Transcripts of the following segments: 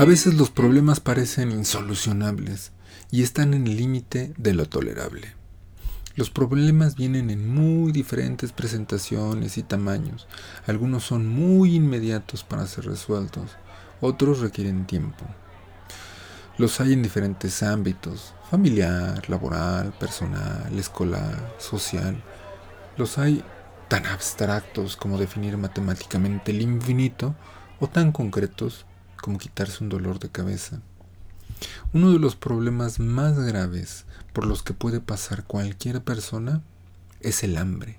A veces los problemas parecen insolucionables y están en el límite de lo tolerable. Los problemas vienen en muy diferentes presentaciones y tamaños. Algunos son muy inmediatos para ser resueltos, otros requieren tiempo. Los hay en diferentes ámbitos, familiar, laboral, personal, escolar, social. Los hay tan abstractos como definir matemáticamente el infinito o tan concretos como quitarse un dolor de cabeza. Uno de los problemas más graves por los que puede pasar cualquier persona es el hambre.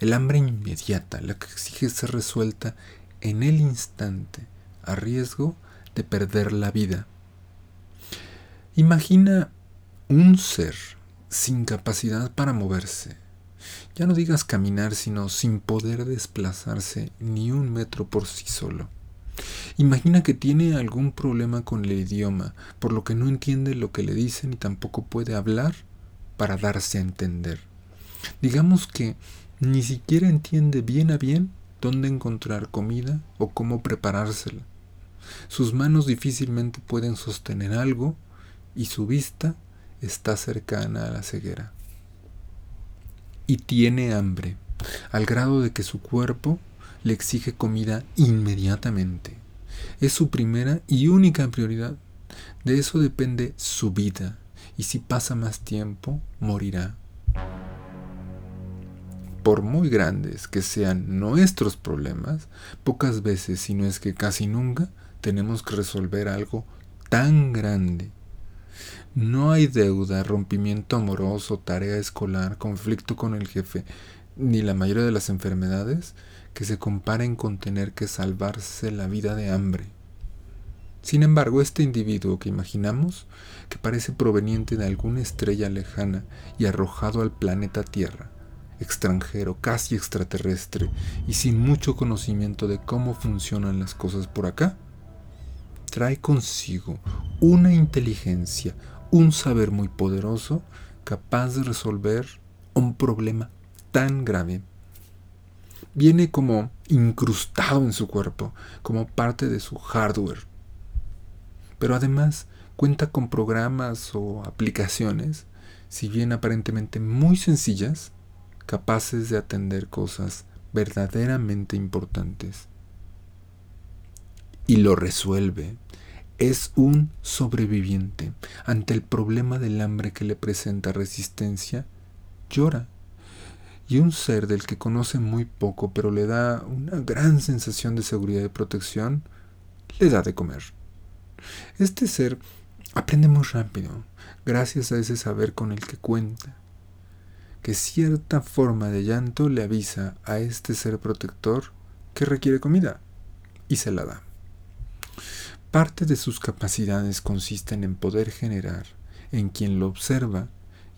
El hambre inmediata, la que exige ser resuelta en el instante, a riesgo de perder la vida. Imagina un ser sin capacidad para moverse. Ya no digas caminar, sino sin poder desplazarse ni un metro por sí solo. Imagina que tiene algún problema con el idioma, por lo que no entiende lo que le dicen y tampoco puede hablar para darse a entender. Digamos que ni siquiera entiende bien a bien dónde encontrar comida o cómo preparársela. Sus manos difícilmente pueden sostener algo y su vista está cercana a la ceguera. Y tiene hambre, al grado de que su cuerpo le exige comida inmediatamente. Es su primera y única prioridad. De eso depende su vida, y si pasa más tiempo, morirá. Por muy grandes que sean nuestros problemas, pocas veces, si no es que casi nunca, tenemos que resolver algo tan grande. No hay deuda, rompimiento amoroso, tarea escolar, conflicto con el jefe, ni la mayoría de las enfermedades que se comparen con tener que salvarse la vida de hambre. Sin embargo, este individuo que imaginamos, que parece proveniente de alguna estrella lejana y arrojado al planeta Tierra, extranjero, casi extraterrestre, y sin mucho conocimiento de cómo funcionan las cosas por acá, trae consigo una inteligencia, un saber muy poderoso, capaz de resolver un problema tan grave. Viene como incrustado en su cuerpo, como parte de su hardware. Pero además cuenta con programas o aplicaciones, si bien aparentemente muy sencillas, capaces de atender cosas verdaderamente importantes. Y lo resuelve. Es un sobreviviente. Ante el problema del hambre que le presenta resistencia, llora y un ser del que conoce muy poco pero le da una gran sensación de seguridad y protección, le da de comer. Este ser aprende muy rápido, gracias a ese saber con el que cuenta, que cierta forma de llanto le avisa a este ser protector que requiere comida y se la da. Parte de sus capacidades consisten en poder generar en quien lo observa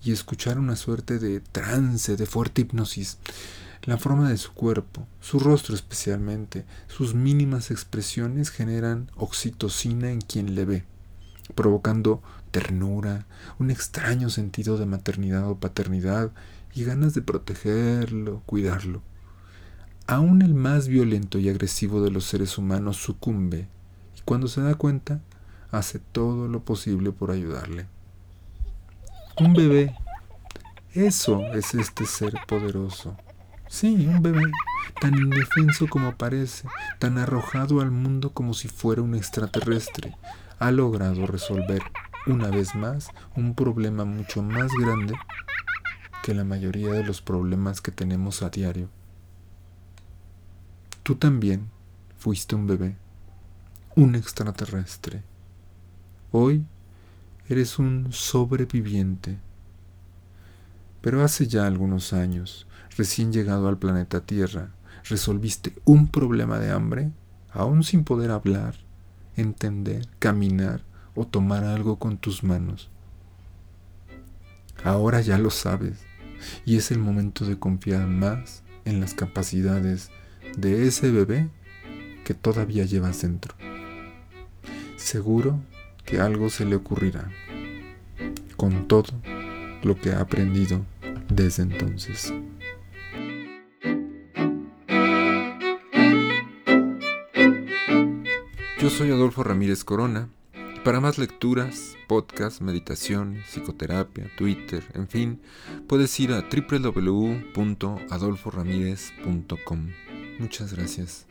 y escuchar una suerte de trance, de fuerte hipnosis. La forma de su cuerpo, su rostro especialmente, sus mínimas expresiones generan oxitocina en quien le ve, provocando ternura, un extraño sentido de maternidad o paternidad y ganas de protegerlo, cuidarlo. Aún el más violento y agresivo de los seres humanos sucumbe y cuando se da cuenta hace todo lo posible por ayudarle. Un bebé. Eso es este ser poderoso. Sí, un bebé, tan indefenso como parece, tan arrojado al mundo como si fuera un extraterrestre, ha logrado resolver una vez más un problema mucho más grande que la mayoría de los problemas que tenemos a diario. Tú también fuiste un bebé, un extraterrestre. Hoy eres un sobreviviente. Pero hace ya algunos años, recién llegado al planeta Tierra, resolviste un problema de hambre, aún sin poder hablar, entender, caminar o tomar algo con tus manos. Ahora ya lo sabes y es el momento de confiar más en las capacidades de ese bebé que todavía llevas dentro. Seguro que algo se le ocurrirá con todo lo que ha aprendido desde entonces. Yo soy Adolfo Ramírez Corona Para más lecturas, podcasts, meditación, psicoterapia, Twitter, en fin, puedes ir a www.adolforamirez.com. Muchas gracias.